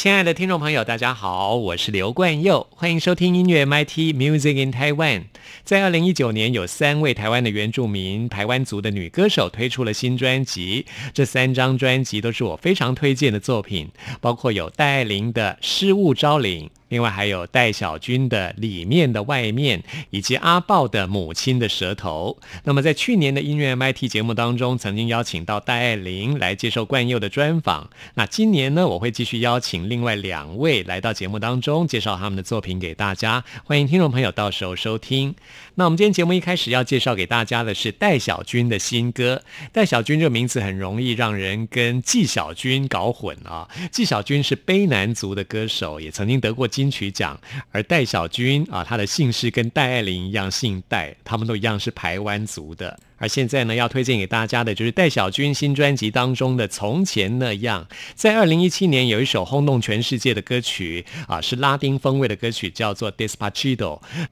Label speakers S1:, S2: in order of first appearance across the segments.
S1: 亲爱的听众朋友，大家好，我是刘冠佑，欢迎收听音乐 MIT Music in Taiwan。在二零一九年，有三位台湾的原住民台湾族的女歌手推出了新专辑，这三张专辑都是我非常推荐的作品，包括有戴爱玲的《失物招领》。另外还有戴小军的里面的外面，以及阿豹的母亲的舌头。那么在去年的音乐 MIT 节目当中，曾经邀请到戴爱玲来接受冠佑的专访。那今年呢，我会继续邀请另外两位来到节目当中，介绍他们的作品给大家。欢迎听众朋友到时候收听。那我们今天节目一开始要介绍给大家的是戴小军的新歌。戴小军这个名字很容易让人跟纪晓君搞混啊。纪晓君是卑南族的歌手，也曾经得过。金曲奖，而戴小军啊，他的姓氏跟戴爱玲一样，姓戴，他们都一样是台湾族的。而现在呢，要推荐给大家的就是戴小军新专辑当中的《从前那样》。在二零一七年有一首轰动全世界的歌曲啊，是拉丁风味的歌曲，叫做《Despacito》。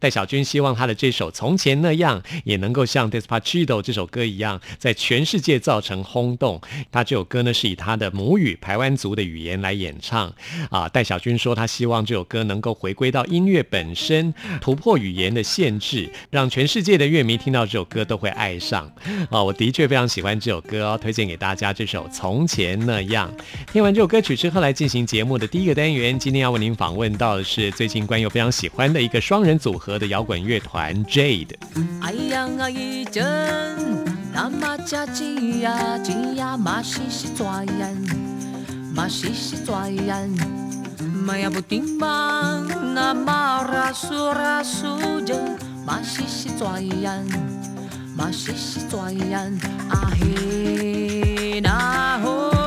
S1: 戴小军希望他的这首《从前那样》也能够像《Despacito》这首歌一样，在全世界造成轰动。他这首歌呢是以他的母语台湾族的语言来演唱啊。戴小军说他希望这首歌能够回归到音乐本身，突破语言的限制，让全世界的乐迷听到这首歌都会爱上。啊，我的确非常喜欢这首歌哦，推荐给大家这首《从前那样》。听完这首歌曲之后，来进行节目的第一个单元。今天要为您访问到的是最近关友非常喜欢的一个双人组合的摇滚乐团 Jade。
S2: 嘛是是转眼啊嘿
S3: 那
S1: 吼。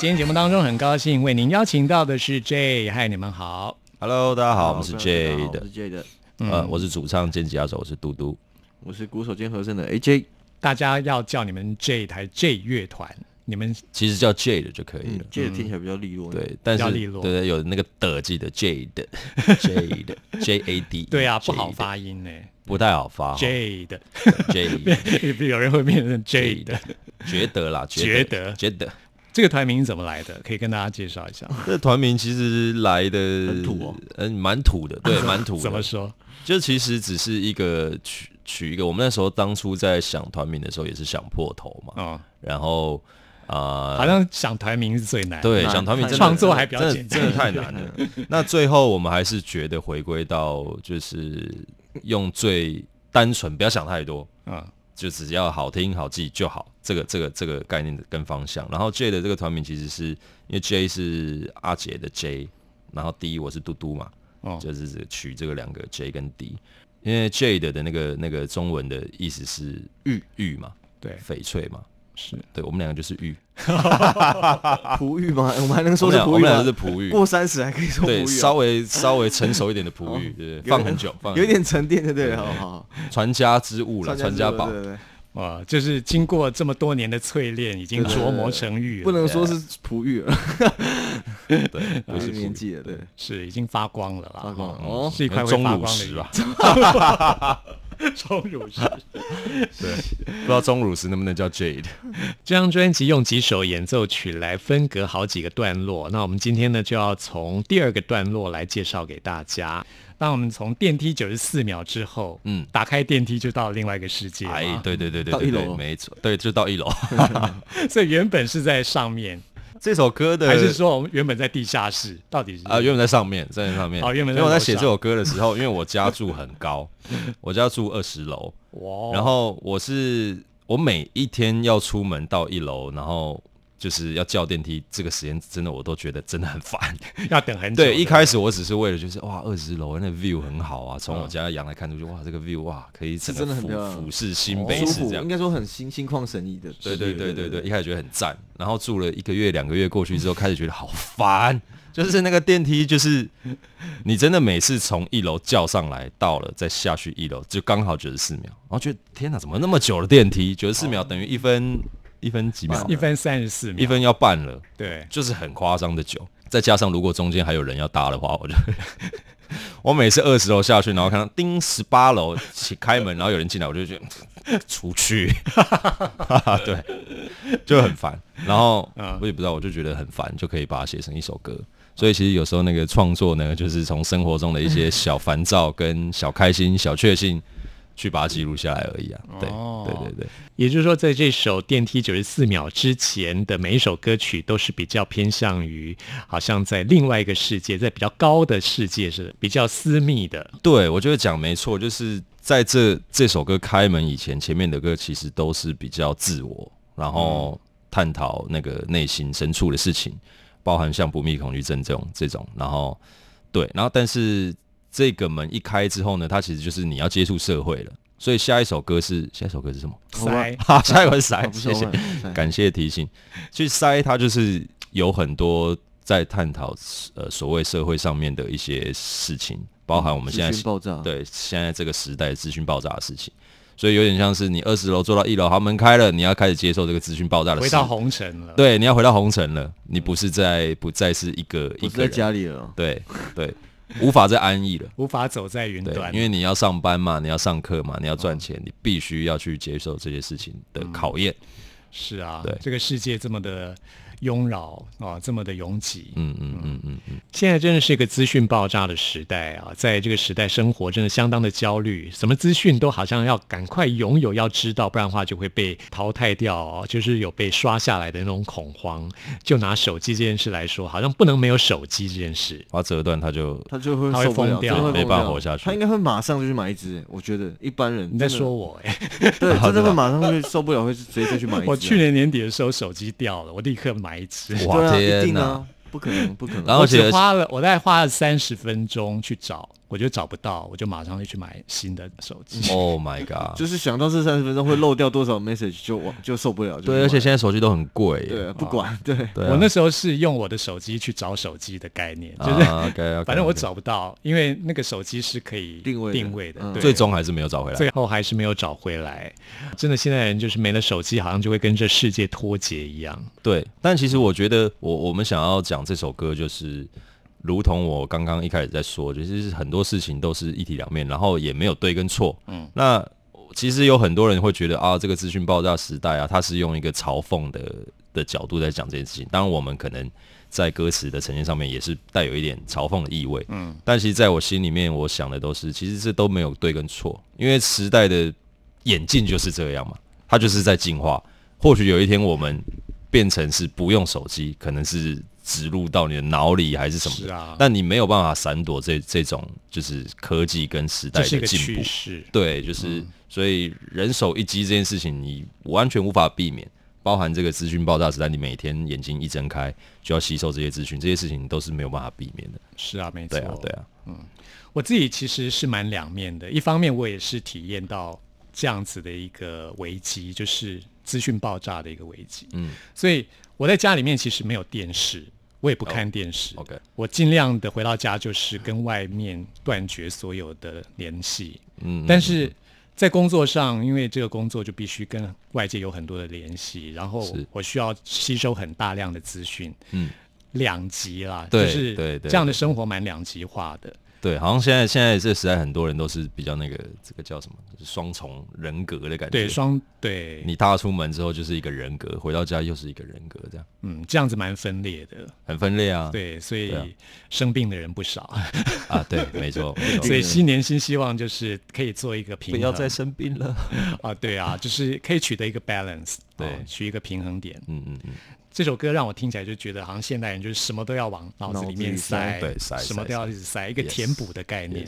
S1: 今天节目当中，很高兴为您邀请到的是 J，嗨，你们好。
S4: Hello，大家好，我们是 J 的
S5: 我是，J 的，
S4: 呃，我是主唱兼吉他手，我是嘟嘟。
S5: 我是鼓手兼和声的 AJ。
S1: 大家要叫你们 J 台 J 乐团，你们
S4: 其实叫 J 的就可以
S5: 嗯
S4: 了。
S5: ，J 的听起来比较利落。，
S4: 对，但是对对，有那个的记得 J 的 J 的 J A D，
S1: 对啊，不好
S4: 的，
S1: 发音呢。
S4: 不太好发。
S1: J 的
S4: ，J
S1: 有人会变成 J 的。
S4: 觉得啦，
S1: 觉得
S4: 觉得
S1: 这个团名怎么来的？可以跟大家介绍一下。
S4: 这团名其实来的
S5: 很土哦，
S4: 嗯，蛮土的，对，蛮土的。
S1: 怎么说？
S4: 就其实只是一个取取一个，我们那时候当初在想团名的时候也是想破头嘛，
S1: 哦，
S4: 然后啊，
S1: 好像想团名是最难。
S4: 对，
S5: 难
S4: 想团名
S1: 创作还比较简单
S4: 真的太难了。那最后我们还是觉得回归到就是用最单纯，不要想太多，
S1: 嗯，
S4: 就只要好听好记就好。这个这个这个概念的跟方向。然后 J 的这个团名其实是因为 J 是阿杰的 J，然后 D 我是嘟嘟嘛，
S1: 哦
S4: 就是取这个两个 J 跟 D。因为 J 的的那个那个中文的意思是玉玉嘛，
S1: 对，
S4: 翡翠嘛，
S1: 是
S4: 对我们两个就是玉，
S5: 璞玉吗？我们还能说是璞玉吗？
S4: 是？璞玉，
S5: 过三十还可以说璞
S4: 对，稍
S5: 哦，
S4: 微稍微成熟一点的璞玉，对放很久，放很久。
S5: 有点沉淀，对对，好好好，
S4: 传家之物了，传家宝。
S5: 对。对对，
S1: 哇，就是经过这么多年的淬炼，已经琢磨成玉了，
S5: 不能说是璞玉了，
S4: 对，
S5: 不是年纪了，对，
S1: 是已经发光了啦，
S5: 发光
S1: 是一块会
S4: 钟
S1: 发光的玉
S4: 乳石吧？
S1: 钟乳石。
S4: 对，不知道钟乳石能不能叫 Jade？
S1: 这张专辑用几首演奏曲来分隔好几个段落，那我们今天呢就要从第二个段落来介绍给大家。当我们从电梯九十四秒之后，
S4: 嗯
S1: 打开电梯就到另外一个世界，
S4: 哎，对对对对对对，
S5: 到一楼
S4: 没错，对，就到一楼。
S1: 所以原本是在上面，
S4: 这首歌的
S1: 还是说我们原本在地下室？到底是
S4: 啊，原本在上面，在上面。
S1: 哦原本在
S4: 因为我在写这首歌的时候，因为我家住很高，我家住二十楼，
S1: 哇，
S4: 然后我是我每一天要出门到一楼，然后就是要叫电梯，这个时间真的我都觉得真的很烦。
S1: 要等很久。
S4: 对，一开始我只是为了就是哇，二十楼那 view 很好啊，从我家阳台看出去，哇，这个 view 哇，可以整个
S5: 是真的很
S4: 俯视新北市这样
S5: 应。该说很心心旷神怡的。
S4: 对对对对对，一开始觉得很赞，然后住了一个月两个月过去之后，开始觉得好烦，就是那个电梯，就是你真的每次从一楼叫上来，到了再下去一楼，就刚好九十四秒，然后觉得天哪，怎么那么久的电梯？九十四秒等于一分一分几秒？
S1: 一分三十四秒，
S4: 一分要半了，
S1: 对，
S4: 就是很夸张的久。再加上如果中间还有人要搭的话，我就 我每次二十楼下去，然后看到叮十八楼起开门，然后有人进来，我就觉得出去，对，就很烦。然后
S1: 嗯
S4: 我也不知道，我就觉得很烦，就可以把它写成一首歌。所以其实有时候那个创作呢，就是从生活中的一些小烦躁、跟小开心、小确幸，去把它记录下来而已啊。对，
S1: 哦
S4: 对对对。
S1: 也就是说，在这首《电梯九十四秒》之前的每一首歌曲，都是比较偏向于好像在另外一个世界，在比较高的世界是比较私密的。
S4: 对，我觉得讲没错，就是在这这首歌开门以前，前面的歌其实都是比较自我，然后探讨那个内心深处的事情，包含像不密恐惧症这种这种，然后对，然后但是这个门一开之后呢，它其实就是你要接触社会了，所以下一首歌是下一首歌是什么？
S1: 塞
S4: 哈，下一首是塞，
S5: 不
S4: 谢谢。
S5: 塞
S4: 感谢提醒。其实塞它就是有很多在探讨呃所谓社会上面的一些事情，包含我们现在
S5: 爆炸，
S4: 对现在这个时代资讯爆炸的事情，所以有点像是你二十楼坐到一楼，好门开了，你要开始接受这个资讯爆炸的事
S1: 回到红尘了。，
S4: 对，你要回到红尘了，你不是在不再是一个
S5: 不在
S4: 一个人，
S5: 家里了。
S4: 对对，无法再安逸了。
S1: 无法走在云端，，
S4: 因为你要上班嘛，你要上课嘛，你要
S5: 哦
S4: 赚钱，你必须要去接受这些事情的考验。
S1: 是啊，
S4: 对
S1: 这个世界这么的拥扰啊，这么的拥挤。
S4: 嗯嗯嗯嗯嗯，
S1: 现在真的是一个资讯爆炸的时代啊，在这个时代生活真的相当的焦虑，什么资讯都好像要赶快拥有，要知道，不然的话就会被淘汰掉、哦，就是有被刷下来的那种恐慌。就拿手机这件事来说，好像不能没有手机这件事。
S4: 把它折断，它就
S5: 他就会
S1: 他会疯掉
S4: 没办法活下去
S5: 他应该会马上就去买一只，我觉得一般人
S1: 你在说我哎、
S5: 对，真的会马上会受不了，会直接就去买一只啊。
S1: 我去年年底的时候手机掉了，我立刻买一只。
S4: 哇
S5: 对啊，
S4: 天哪
S5: 一定啊，不可能，不可能。
S1: 我
S4: 然后而且
S1: 只花了，我大概花了三十分钟去找，我就找不到，我就马上就去买新的手机。
S4: Oh my god！
S5: 就是想到这三十分钟会漏掉多少 message 就我就受不了。就
S4: 对，而且现在手机都很贵耶。
S5: 对啊不管对
S4: 對啊，
S1: 我那时候是用我的手机去找手机的概念，就是、反正我找不到，因为那个手机是可以
S5: 定位的
S1: 定位的，
S5: 嗯
S4: 最终还是没有找回来。
S1: 最后还是没有找回来。真的，现在人就是没了手机，好像就会跟这世界脱节一样。
S4: 对，但其实我觉得我我们想要讲这首歌，就是如同我刚刚一开始在说，就是很多事情都是一体两面，然后也没有对跟错。嗯，那其实有很多人会觉得啊，这个资讯爆炸时代啊，它是用一个嘲讽的的角度在讲这件事情。当然，我们可能在歌词的呈现上面也是带有一点嘲讽的意味。嗯，但其实在我心里面，我想的都是，其实这都没有对跟错，因为时代的演进就是这样嘛，它就是在进化。或许有一天我们变成是不用手机，可能是植入到你的脑里还是什么的，
S1: 是啊
S4: 但你没有办法闪躲这这种就是科技跟时代的进步。对，就是、所以人手一机这件事情，你完全无法避免。包含这个资讯爆炸时代，你每天眼睛一睁开就要吸收这些资讯，这些事情都是没有办法避免的。
S1: 是啊，没错。
S4: 对啊，对啊，
S1: 我自己其实是蛮两面的，一方面我也是体验到这样子的一个危机，就是资讯爆炸的一个危机。
S4: 嗯，
S1: 所以我在家里面其实没有电视，我也不看电视。
S4: OK
S1: 我尽量的回到家就是跟外面断绝所有的联系。
S4: 嗯，
S1: 但是在工作上，因为这个工作就必须跟外界有很多的联系，然后我需要吸收很大量的资讯。
S4: 嗯，
S1: 两极啦，
S4: 对
S1: 就是这样的生活蛮两极化的。
S4: 对，好像现在现在这个时代，很多人都是比较那个这个叫什么，就是双重人格的感觉。
S1: 对，双对，
S4: 你踏出门之后就是一个人格，回到家又是一个人格，这样
S1: 嗯，这样子蛮分裂的。
S4: 很分裂啊。
S1: 对，所以
S4: 啊
S1: 生病的人不少。
S4: 啊，对，没错，
S1: 所以新年新希望就是可以做一个平衡。
S4: 不要再生病了。
S1: 啊，对啊，就是可以取得一个 balance，
S4: 对
S1: 哦取一个平衡点。
S4: 嗯嗯嗯，
S1: 这首歌让我听起来就觉得，好像现代人就是什么都要往脑子里面塞，
S4: 对塞塞
S1: 什么都要一直塞，一个填补的概念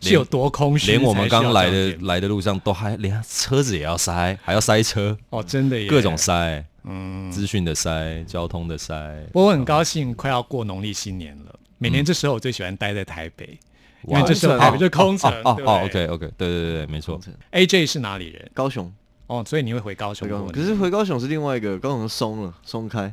S1: 是有多空虚，
S4: 连我们刚来的来的路上都还连车子也要塞，还要塞车，
S1: 哦，真的耶
S4: 各种。塞，嗯，资讯的塞，交通的塞。
S1: 不过我很高兴，快要过农历新年了。每年这时候我最喜欢待在台北，因为
S4: 哇
S1: 这时候台北就空城。
S4: 哦哦
S1: 对不对
S4: ，OK OK，对对对对，没错。
S1: AJ 是哪里人？
S5: 高雄，
S1: 哦，所以你会回高雄
S5: 回高雄，可是回高雄是另外一个，高雄松了，松开。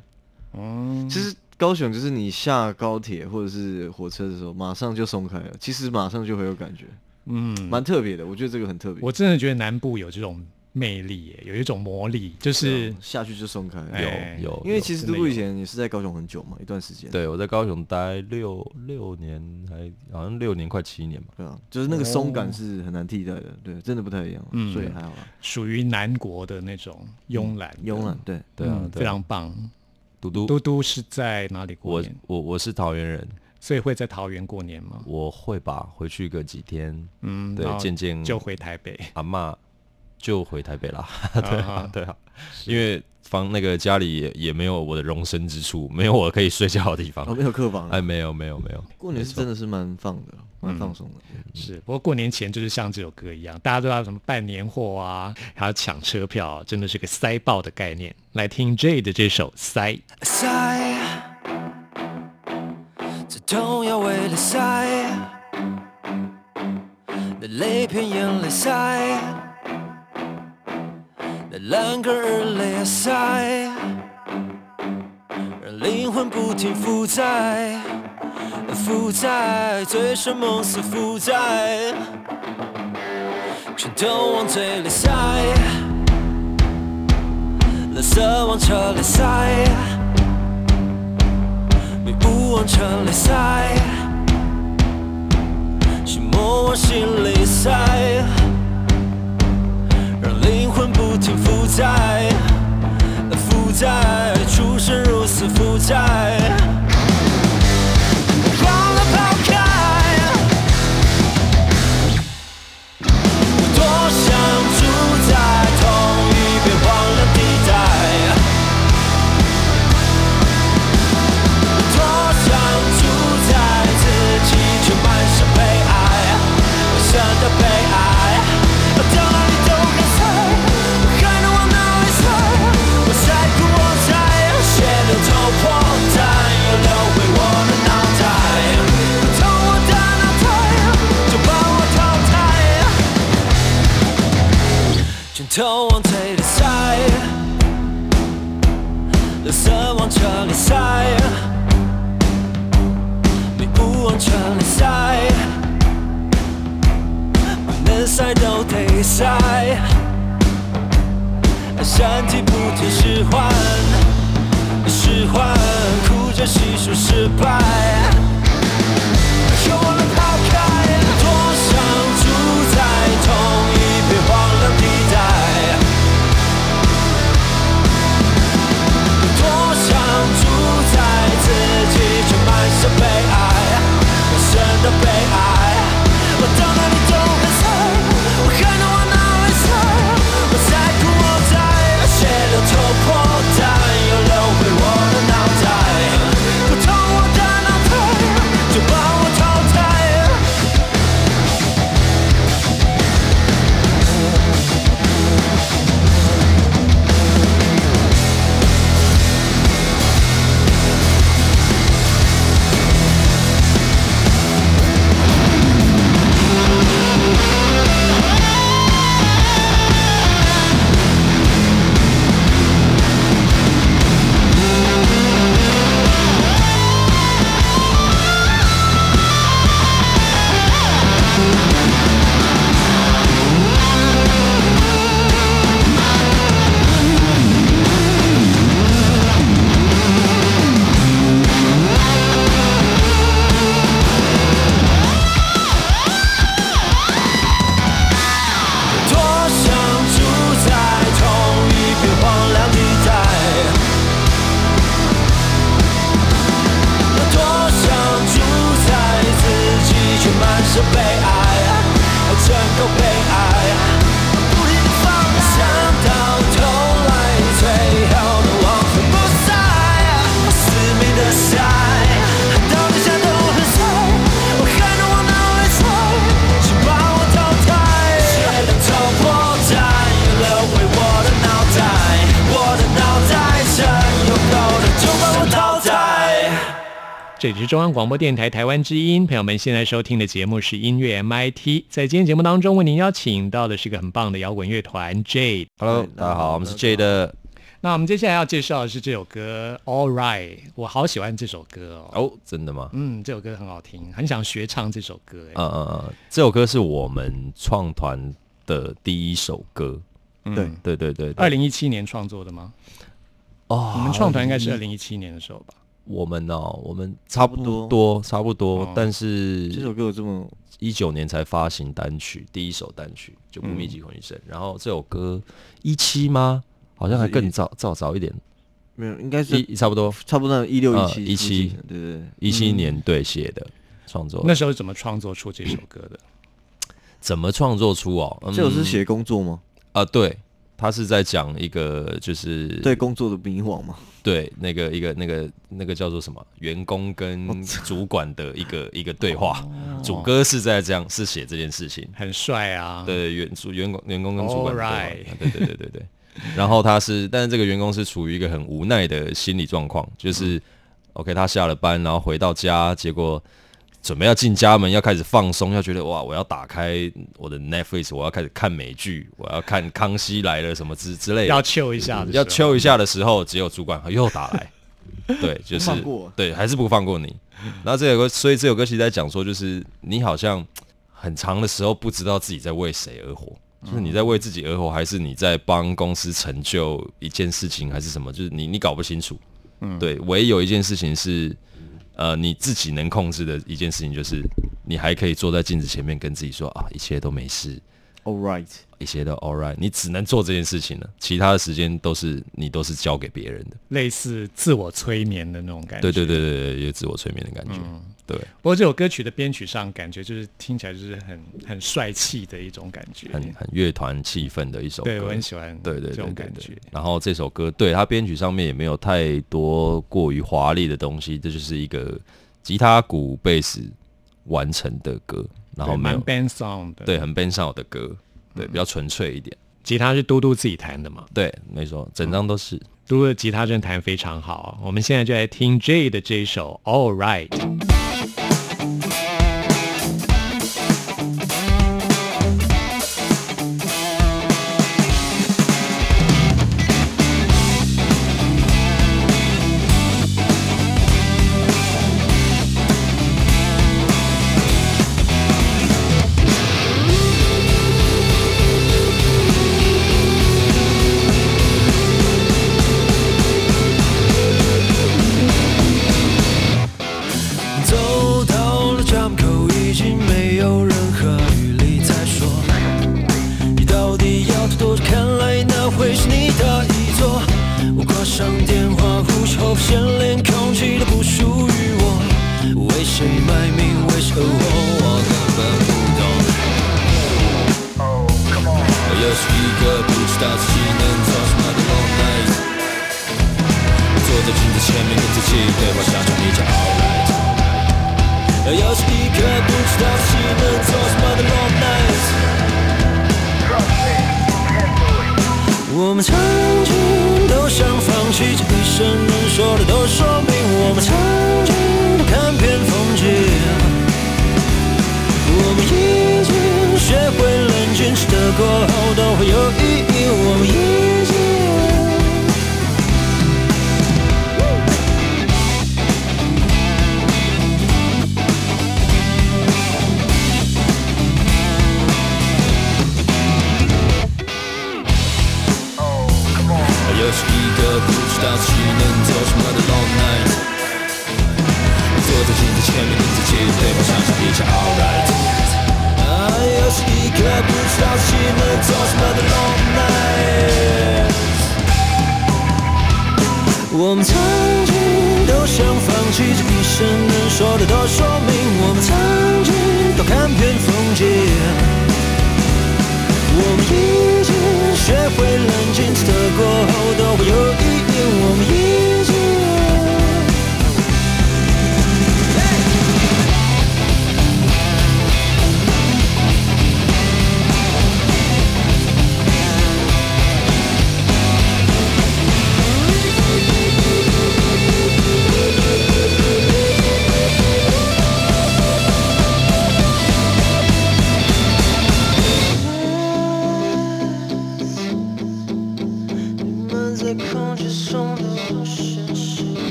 S1: 嗯，
S5: 其实高雄就是你下高铁或者是火车的时候，马上就松开了，其实马上就会有感觉，
S1: 嗯，
S5: 蛮特别的。我觉得这个很特别，
S1: 我真的觉得南部有这种魅力耶，有一种魔力，就是
S5: 啊下去就松开
S4: 有有，
S5: 因为其实嘟嘟
S1: 真的有
S5: 以前也是在高雄很久嘛，一段时间。
S4: 对我在高雄待六六年，还好像六年快七年吧。
S5: 对啊，就是那个松感是很难替代的，对，真的不太一样，
S1: 嗯
S5: 所以还好啦。
S1: 属于南国的那种慵懒的，
S5: 慵懒，对，
S4: 对啊
S1: 嗯，
S4: 对啊
S1: 非常棒。
S4: 嘟嘟，
S1: 嘟嘟是在哪里过
S4: 我
S1: 年？
S4: 我我是桃园人，
S1: 所以会在桃园过年吗？
S4: 我会吧，回去个几天，
S1: 嗯，
S4: 对
S1: 然，后
S4: 见见
S1: 就回台北。
S4: 阿嬷，就回台北啦。
S1: 对
S4: 对啊，对啊，因为房那个家里也也没有我的容身之处，没有我可以睡觉的地方
S5: 哦，。没有客房啊，
S4: 哎，没有没有没有，
S5: 过年是真的是蛮放的，蛮放松的。
S1: 是，不过过年前就是像这首歌一样，大家都要什么办年货啊，还要抢车票，真的是个塞爆的概念。来听 J 的这首《塞》。
S6: 塞，这痛要为了塞，那泪片眼泪塞，那烂根儿泪啊塞，让灵魂不停负债，负债，醉生梦死负债，全都往嘴里塞。垃圾往车里塞，迷雾往车里塞，寂寞往心里塞，不停负债，负债，出生入死负债，
S1: 这里是中央广播电台台湾之音，朋友们现在收听的节目是音乐 MIT。在今天节目当中，为您邀请到的是一个很棒的摇滚乐团 Jade。
S4: Hello，大家好，我们是 Jade
S1: 那我们接下来要介绍的是这首歌《All Right》，我好喜欢这首歌哦。
S4: 哦，真的吗？
S1: 嗯，这首歌很好听，很想学唱这首歌。哎，
S4: 呃这首歌是我们创团的第一首歌。
S5: 对，
S4: 对对对，对
S1: 二零一七年创作的吗？
S4: 哦
S1: 我们创团应该是二零一七年的时候吧？
S4: 我们哦，我们差不
S5: 差不多
S4: 多差不多，但是这
S5: 首歌有这么
S4: 一九年才发行单曲，第一首单曲就不密集恐惧症。然后这首歌一七吗？好像还更早，早早一点，
S5: 没有？应该是
S4: 一差不多
S5: 差不多一六
S4: 呃
S5: 一七
S4: 一七
S5: 对对对。
S4: 一七年对写的创作。
S1: 那时候怎么创作出这首歌的？
S4: 怎么创作出哦？嗯
S5: 这首是写工作吗？
S4: 啊，对，他是在讲一个就是
S5: 对工作的迷惘嘛？
S4: 对，那个一个那个那个叫做什么，员工跟主管的一个 一个对话。主歌是在这样是写这件事情，
S1: 很帅啊！
S4: 对员主员工员工跟主管的对话对对对对对。然后他是，但是这个员工是处于一个很无奈的心理状况，就是、OK，他下了班，然后回到家，结果准备要进家门，要开始放松，要觉得哇，我要打开我的 Netflix，我要开始看美剧，我要看《康熙来了》什么之之类的，
S1: 要秋一下的
S4: 要秋一下的时候，只有主管又打来，对，就是
S5: 不放过
S4: 对，还是不放过你。然后这首歌，所以这首歌其实在讲说，就是你好像很长的时候不知道自己在为谁而活，就是你在为自己而活，还是你在帮公司成就一件事情，还是什么？就是你你搞不清楚。嗯，对，唯一有一件事情是，呃，你自己能控制的一件事情，就是你还可以坐在镜子前面跟自己说啊，一切都没事
S5: ，All right，
S4: 一切都 all right，你只能做这件事情了，其他的时间都是你都是交给别人的。
S6: 类似自我催眠的那种感觉。
S4: 对对对对对，有自我催眠的感觉。对，
S6: 不过这首歌曲的编曲上，感觉就是听起来就是很很帅气的一种感觉。
S4: 很很乐团气氛的一首歌。
S6: 对我很喜欢，
S4: 对对
S6: 这种
S4: 对对
S6: 感觉。
S4: 然后这首歌，对它编曲上面也没有太多过于华丽的东西，这就是一个吉他、鼓、贝斯完成的歌，然后
S6: 对蛮
S4: 没有
S6: band sound 的。
S4: 对很 band 上的歌，对比较纯粹一点。
S6: 吉他是嘟嘟自己弹的嘛？
S4: 对，没错，整张都是。
S6: 嘟嘟的吉他真的弹非常好。我们现在就来听 J 的这一首 All Right。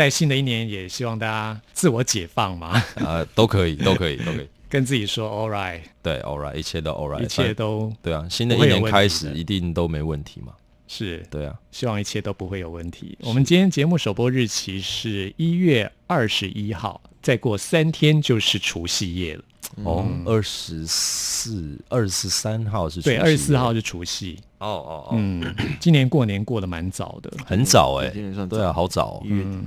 S1: 在
S6: 新的一年，也希望大家自我解放嘛，
S4: 啊，都可以，都可以，都可以。
S6: 跟自己说 All right，
S4: 对，all right，一切都 all right，
S6: 一切都
S4: 对啊，新的一年开始一定都没问题嘛。
S1: 是，
S4: 对啊，
S1: 希望一切都不会有问题。我们今天节目首播日期是一月二十一号，再过三天就是除夕夜了。
S4: 哦，二十四、二十三号是
S1: 对，
S4: 除夕
S1: 二十四号是除夕。
S4: 哦哦哦，
S1: 嗯，今年过年过得蛮早的。
S4: 很早哎、
S5: 今年算早
S4: 对啊，好早、哦
S5: 一。月底，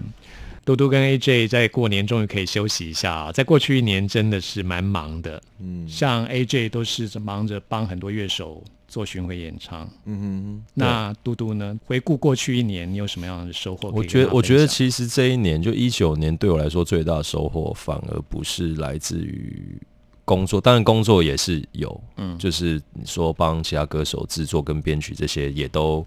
S1: 嘟嘟跟 AJ 在过年终于可以休息一下啊，在过去一年真的是蛮忙的。
S5: 嗯
S1: 像 AJ 都是忙着帮很多乐手做巡回演唱。
S5: 嗯哼
S1: 那嘟嘟呢？回顾过去一年，你有什么样的收获
S4: 我觉得，我觉得其实这一年就一九年对我来说最大的收获，反而不是来自于工作，当然工作也是有，嗯，就是你说帮其他歌手制作跟编曲这些，也都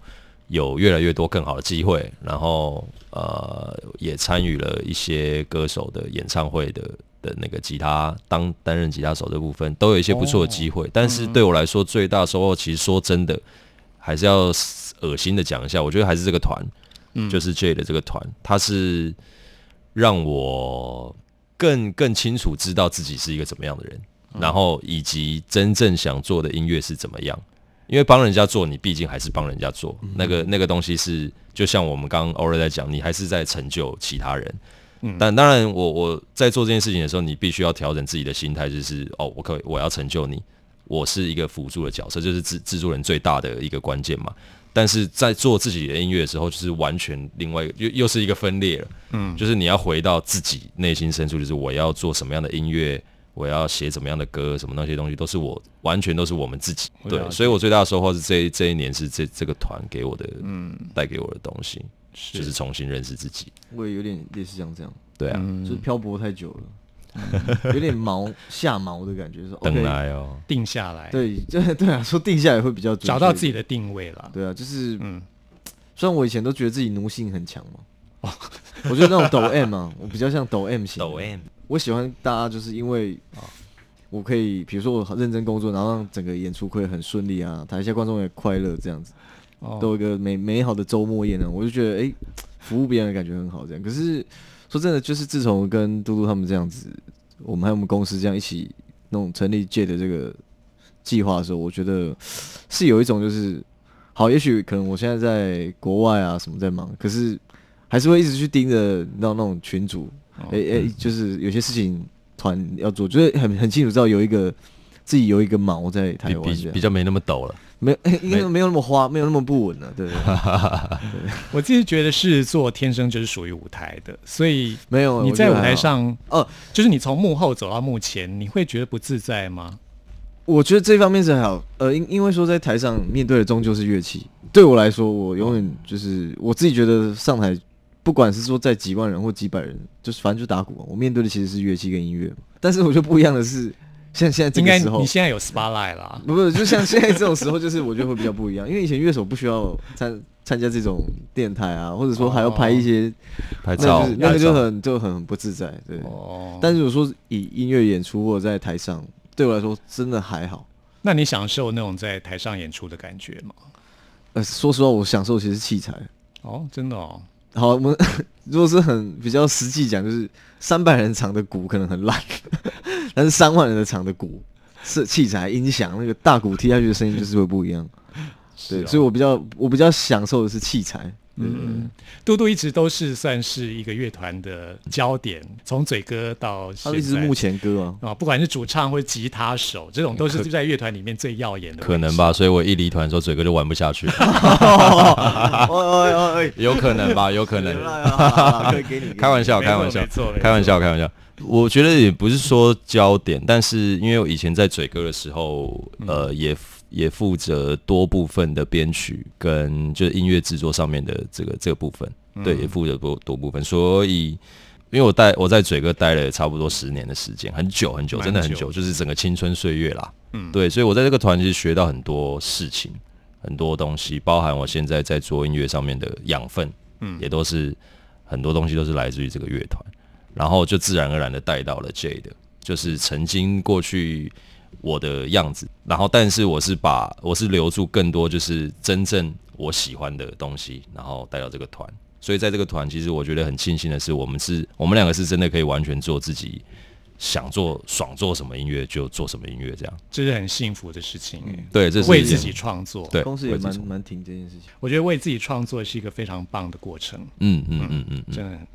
S4: 有越来越多更好的机会，然后呃，也参与了一些歌手的演唱会的的那个吉他当担任吉他手的部分，都有一些不错的机会。但是对我来说，最大收获其实说真的，还是要恶心的讲一下，我觉得还是这个团。就是 J 的这个团，它是让我更更清楚知道自己是一个怎么样的人，然后以及真正想做的音乐是怎么样。因为帮人家做，你毕竟还是帮人家做，那个那个东西是，就像我们刚刚偶尔在讲，你还是在成就其他人。但当然我，我在做这件事情的时候，你必须要调整自己的心态，就是哦，我可以我要成就你，我是一个辅助的角色，就是制制作人最大的一个关键嘛。但是在做自己的音乐的时候，就是完全另外一个又又是一个分裂了。嗯，就是你要回到自己内心深处，就是我要做什么样的音乐，我要写怎么样的歌，什么那些东西都是我完全都是我们自己。对，所以我最大的收获是这这一年是这这个团给我的，嗯，带给我的东西，就是。重新认识自己。
S5: 我也有点类似像这样，
S4: 对啊，
S5: 就是漂泊太久了，有点毛下毛的感觉，说
S4: 等
S5: OK，
S4: 来哦，
S1: 定下来，
S5: 对，就对啊，说定下来会比较准
S1: 找到自己的定位了。
S5: 对啊，就是
S1: 嗯
S5: 虽然我以前都觉得自己奴性很强嘛，我觉得那种抖 M 啊，我比较像抖 M 型抖。
S4: M，
S5: 我喜欢大家就是因为我可以，比如说我很认真工作，然后让整个演出可以很顺利啊，台下观众也快乐，这样子，
S1: 哦
S5: 都有一个美美好的周末夜呢，我就觉得哎、服务别人的感觉很好，这样。可是说真的，就是自从跟嘟嘟他们这样子，我们还有我们公司这样一起弄成立界的这个计划的时候，我觉得是有一种就是，好，也许可能我现在在国外啊什么在忙，可是还是会一直去盯着你知道那种群主，哎哎、就是有些事情团要做，就是很很清楚知道有一个自己有一个锚在台
S4: 比
S5: 湾，
S4: 比比较没那么抖了。
S5: 没有，应该没有那么花，没有那么不稳 了，对对对，
S1: 我自己觉得狮子座天生就是属于舞台的，所以
S5: 没有。
S1: 你在舞台上，
S5: 哦，
S1: 就是你从幕后走到幕前，你会觉得不自在吗？
S5: 我觉得这方面是还好，呃，因因为说在台上面对的终究是乐器，对我来说，我永远就是我自己觉得上台，不管是说在几万人或几百人，就是反正就打鼓嘛，我面对的其实是乐器跟音乐。但是我觉得不一样的是，现在现在这
S1: 应该
S5: 个时候
S1: 你，现在有 spotlight 啦，
S5: 不不，就像现在这种时候，就是我觉得会比较不一样，因为以前乐手不需要参参加这种电台啊，或者说还要拍一些，
S4: 拍照
S5: 就是那个就很就很不自在，对。
S1: 哦，
S5: 但是如果说以音乐演出或者在台上，对我来说真的还好。
S1: 那你享受那种在台上演出的感觉吗？
S5: 呃，说实话，我享受其实是器材。
S1: 哦，真的哦，
S5: 好，我们 如果是很比较实际讲，就是三百人场的鼓可能很烂，但是三万人的场的鼓是器材音响，那个大鼓踢下去的声音就是会不一样。对，
S1: 哦
S5: 所以我比较我比较享受的是器材。
S1: 嗯，嘟嘟一直都是算是一个乐团的焦点，从嘴哥到
S5: 他
S1: 现在
S5: 一直幕前歌啊，
S1: 啊，不管是主唱或者吉他手，这种都是在乐团里面最耀眼的。
S4: 可能吧，。所以我一离团的时候，嘴哥就玩不下去，
S5: 哦哦哦，
S4: 有可能吧，有可能。
S5: 可以给你
S4: 开玩笑，开玩笑开玩笑，开玩笑。我觉得也不是说焦点，但是因为我以前在嘴哥的时候，呃，也也负责多部分的编曲跟就是音乐制作上面的这个这个部分，对，也负责多多部分，所以。因为我待我在嘴哥待了差不多十年的时间，很久很
S1: 久
S4: 真的很久，就是整个青春岁月啦。嗯，对，所以我在这个团其实学到很多事情，很多东西，包含我现在在做音乐上面的养分，嗯，也都是很多东西都是来自于这个乐团，然后就自然而然的带到了 J 的，就是曾经过去我的样子，然后但是我是把我是留住更多就是真正我喜欢的东西，然后带到这个团。所以在这个团，其实我觉得很庆幸的是，我们是我们两个是真的可以完全做自己想做爽做什么音乐就做什么音乐，这样。
S1: 这是很幸福的事情哎。
S4: 对，这是
S1: 为自己创作，
S4: 对
S5: 公司也蛮蛮挺这件事情。
S1: 我觉得为自己创作是一个非常棒的过程，
S4: 嗯嗯嗯嗯嗯，
S1: 真的很。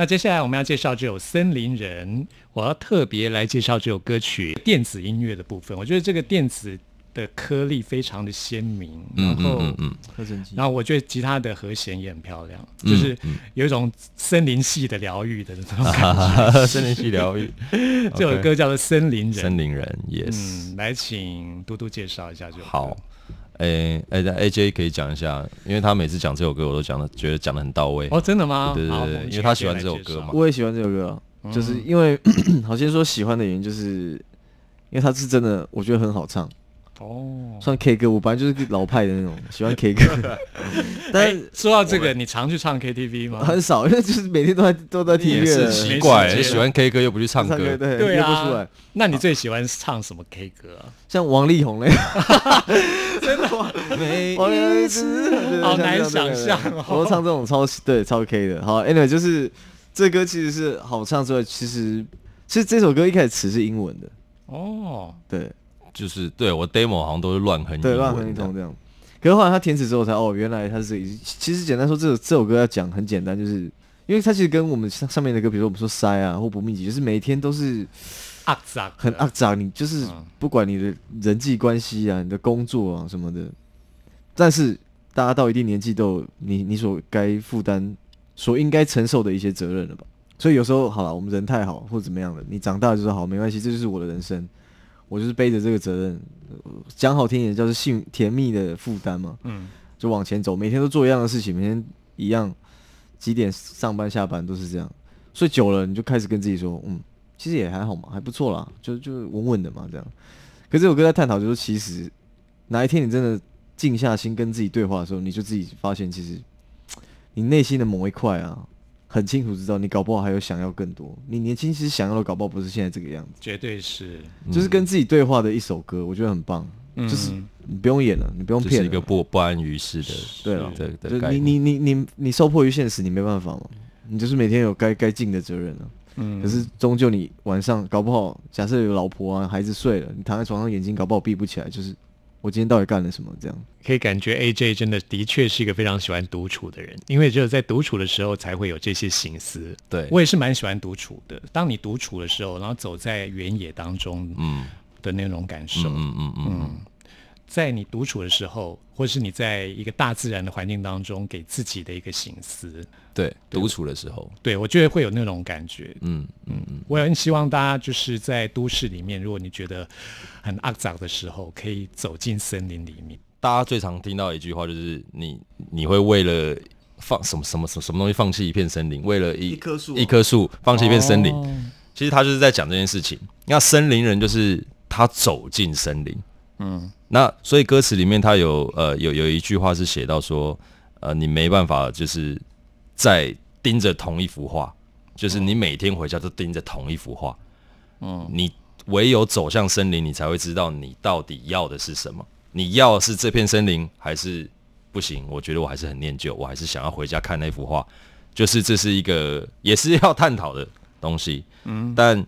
S1: 那接下来我们要介绍这首《森林人》，我要特别来介绍这首歌曲电子音乐的部分。我觉得这个电子的颗粒非常的鲜明，然
S4: 嗯
S1: 后，
S4: 嗯
S1: 然后我觉得吉他的和弦也很漂亮，
S4: 嗯
S1: 就是有一种森林系的疗愈的那种感觉。
S4: 嗯，森林系疗愈，
S1: 这首歌叫做《森林人》。
S4: 森林人，yes，
S1: 嗯，来请嘟嘟介绍一下这首歌。
S4: 好。诶诶，AJ 可以讲一下，因为他每次讲这首歌，我都讲的觉得讲的很到位。
S1: 哦，真的吗？
S4: 对对对因为他喜欢这首歌嘛
S5: 我也喜欢这首歌啊，就是因为好先说喜欢的原因，就是因为他是真的，我觉得很好唱，
S1: 哦。
S5: 算 K 歌，我本来就是老派的那种，喜欢 K 歌，但
S1: 哎
S5: 是
S1: 说到这个，你常去唱 KTV 吗？
S5: 很少，因为就是每天都在都在听音
S4: 也
S5: 乐
S4: 奇怪，喜欢 K 歌又不去唱歌，
S5: 对，
S1: 对
S5: 约不出来
S1: 啊。。那你最喜欢唱什么 K 歌啊？
S5: 像王力宏嘞，
S4: 每
S5: 王力宏是对
S1: 好难想象哦。
S5: 我都唱这种超对超 K 的。好，anyway，就是这歌其实是好唱之外，其实其实这首歌一开始词是英文的，
S1: 哦，
S5: 对。
S4: 就是对我 demo 好像都是乱哼
S5: 对，
S4: 英
S5: 乱
S4: 文这样
S5: 哼一通这样。可是后来他填词之后才哦，原来他是。其实简单说，这首这首歌要讲很简单，就是因为它其实跟我们上上面的歌，比如说我们说塞啊或不密集，就是每天都是
S1: 阿杂
S5: 很肮脏，你就是
S1: 嗯。
S5: 不管你的人际关系啊、你的工作啊什么的，但是大家到一定年纪都有你你所该负担、所应该承受的一些责任了吧？所以有时候好了，我们人太好或者怎么样的，你长大就说好没关系，这就是我的人生，我就是背着这个责任，呃讲好听一点叫做幸甜蜜的负担嘛，
S1: 嗯，
S5: 就往前走，每天都做一样的事情，每天一样几点上班下班都是这样，所以久了你就开始跟自己说，嗯，其实也还好嘛，还不错啦，就就稳稳的嘛这样。可是这首歌在探讨，就是其实哪一天你真的静下心跟自己对话的时候，你就自己发现，其实你内心的某一块啊，很清楚知道，你搞不好还有想要更多。你年轻其实想要的，搞不好不是现在这个样子。
S1: 绝对是，
S5: 就是跟自己对话的一首歌，我觉得很棒。
S1: 嗯
S5: 就是你不用演了，你不用骗
S4: 是一个不不安于世的
S5: 对了，
S4: 的
S5: 就
S4: 的概念。
S5: 你你你你你受迫于现实，你没办法嘛，你就是每天有该该尽的责任啊。
S1: 嗯，
S5: 可是终究你晚上搞不好，假设有老婆啊，孩子睡了，你躺在床上眼睛搞不好闭不起来，就是我今天到底干了什么这样。
S1: 可以感觉 AJ 真的的确是一个非常喜欢独处的人，因为只有在独处的时候才会有这些心思。
S4: 对，
S1: 我也是蛮喜欢独处的。当你独处的时候，然后走在原野当中
S4: 嗯
S1: 的那种感受，
S4: 嗯嗯嗯嗯，
S1: 在你独处的时候，或是你在一个大自然的环境当中，给自己的一个醒思，
S4: 对，独处的时候，
S1: 对我觉得会有那种感觉。
S4: 嗯嗯嗯，
S1: 我也很希望大家就是在都市里面，如果你觉得很肮脏的时候，可以走进森林里面。
S4: 大家最常听到的一句话就是你你会为了放什么什么什么什么东西放弃一片森林，为了一
S5: 一棵树
S4: 一棵树放弃一片森林。
S1: 哦
S4: 其实他就是在讲这件事情。那森林人就是他走进森林，
S1: 嗯，
S4: 那所以歌词里面他有呃有有一句话是写到说，呃，你没办法就是在盯着同一幅画，就是你每天回家都盯着同一幅画，
S1: 嗯，
S4: 你唯有走向森林，你才会知道你到底要的是什么。你要是这片森林，还是不行？我觉得我还是很念旧，我还是想要回家看那幅画。就是这是一个也是要探讨的东西，嗯，但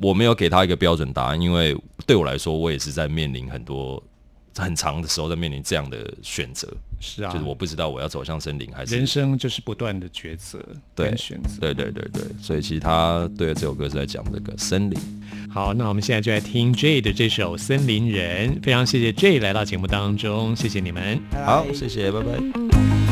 S4: 我没有给他一个标准答案，因为对我来说，我也是在面临很多很长的时候在面临这样的选择，
S1: 是啊，
S4: 就是我不知道我要走向森林还是
S1: 人生就是不断的抉择
S4: 对
S1: 选择。
S4: 对对对对，所以其实他对这首歌是在讲这个森林。
S1: 好，那我们现在就来听 J 的这首《森林人》，非常谢谢 J 来到节目当中，谢谢你们。
S4: 好，谢谢，拜拜。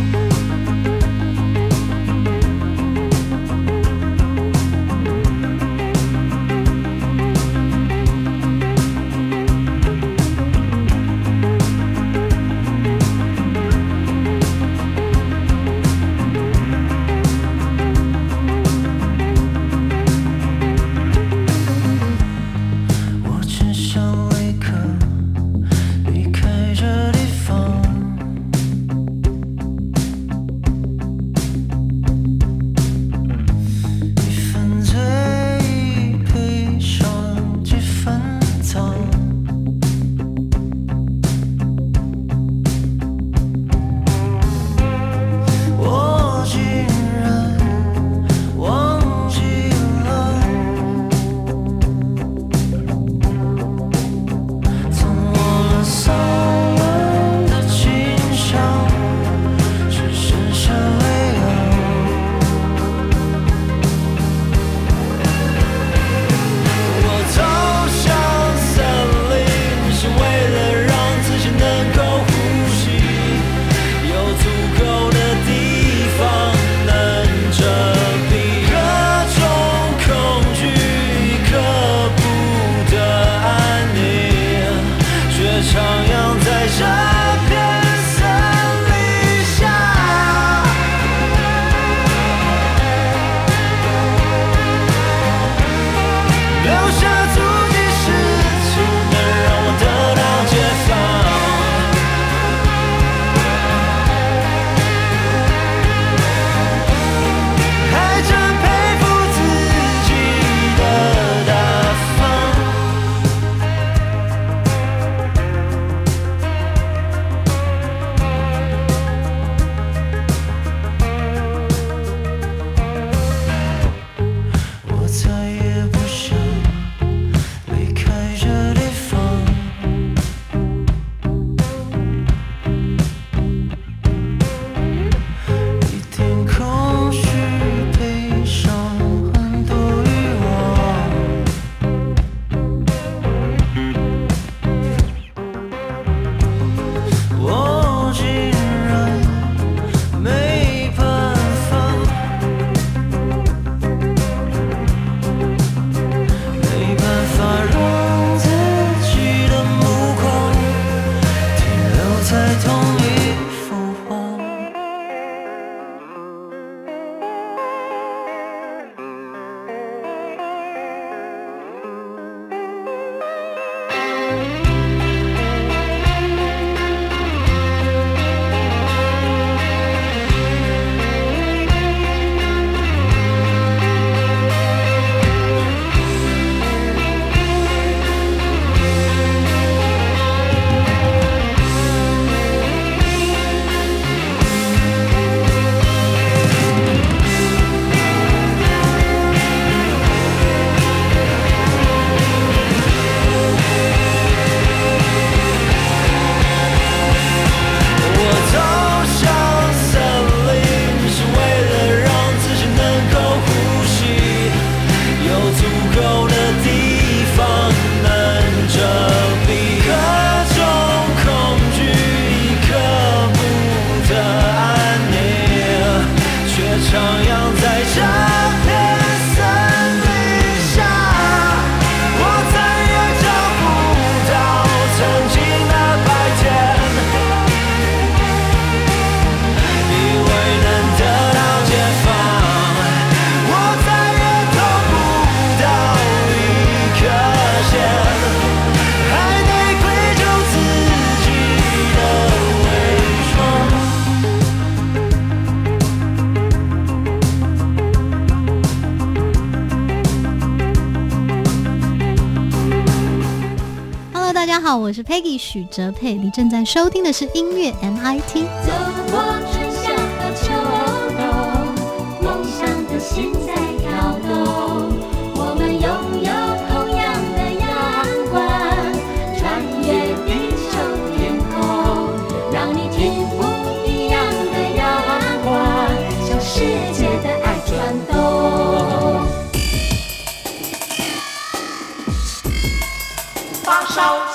S6: 我是
S7: Peggy 许哲佩，你正在收听的是音乐 MIT。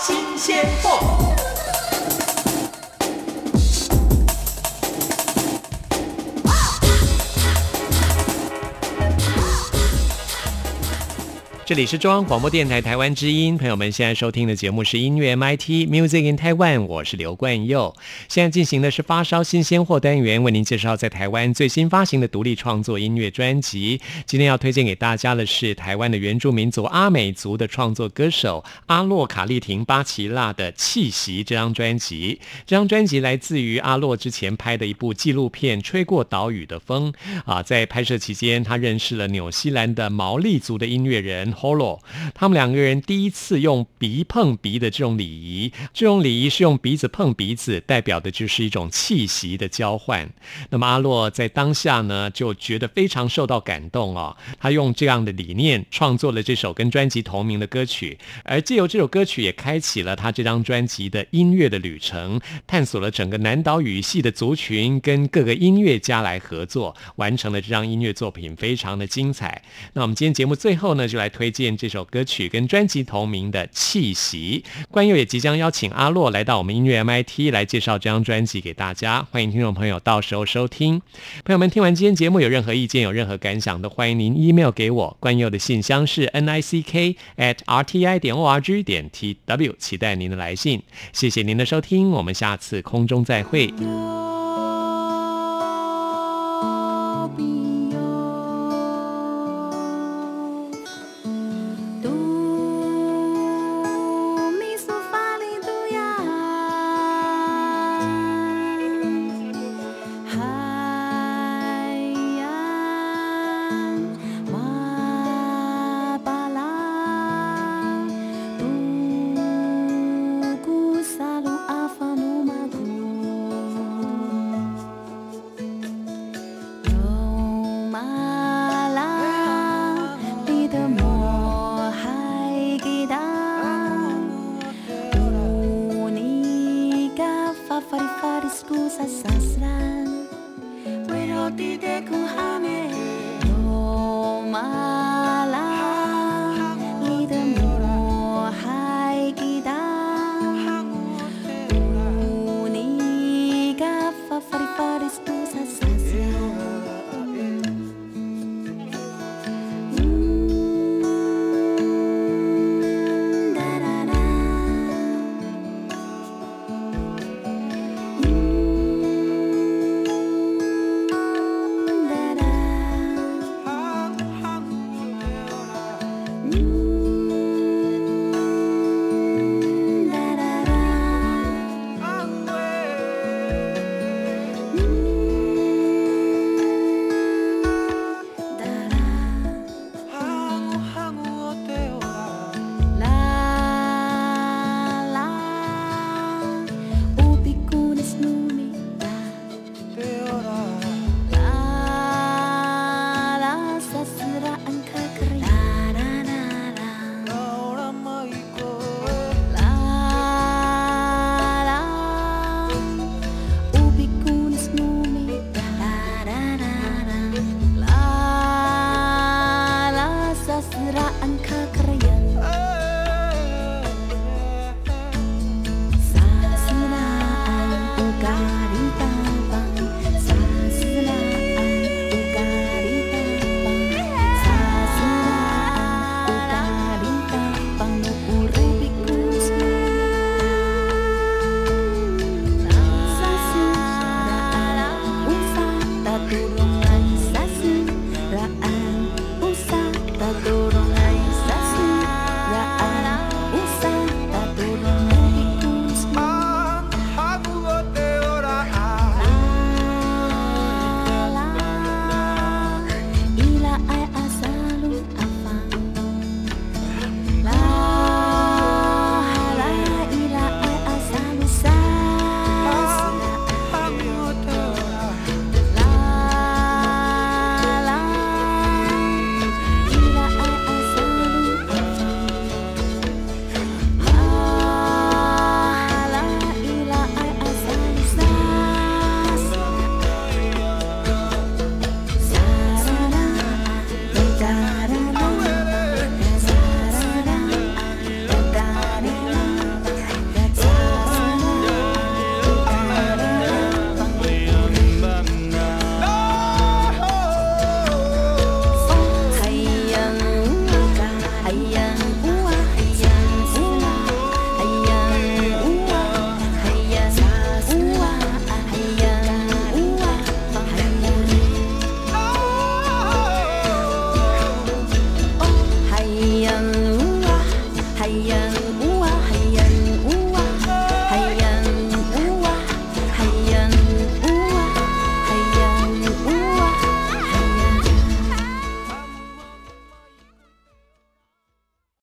S1: 新鲜货。这里是中央广播电台台湾之音，朋友们现在收听的节目是音乐 MIT Music in Taiwan，我是刘冠佑。现在进行的是发烧新鲜货单元，为您介绍在台湾最新发行的独立创作音乐专辑。今天要推荐给大家的是台湾的原住民族阿美族的创作歌手阿洛卡丽廷巴奇拉的《气息》这张专辑。这张专辑来自于阿洛之前拍的一部纪录片《吹过岛屿的风》啊，在拍摄期间，他认识了纽西兰的毛利族的音乐人 Holo，他们两个人第一次用鼻碰鼻的这种礼仪，这种礼仪是用鼻子碰鼻子，代表的就是一种气息的交换。那么阿洛在当下呢，就觉得非常受到感动哦，他用这样的理念创作了这首跟专辑同名的歌曲，而借由这首歌曲也开启了他这张专辑的音乐的旅程，探索了整个南岛语系的族群跟各个音乐家来合作，完成了这张音乐作品，非常的精彩。那我们今天节目最后呢，就来推。
S8: 推荐这首歌曲跟专辑同名的《气息》。关佑也即将邀请阿洛来到我们音乐 MIT 来介绍这张专辑给大家，欢迎听众朋友到时候收听。朋友们，听完今天节目有任何意见、有任何感想，都欢迎您 email 给我。关佑的信箱是 n i c k at r t i 点 o r g 点 t w，期待您的来信。谢谢您的收听，我们下次空中再会。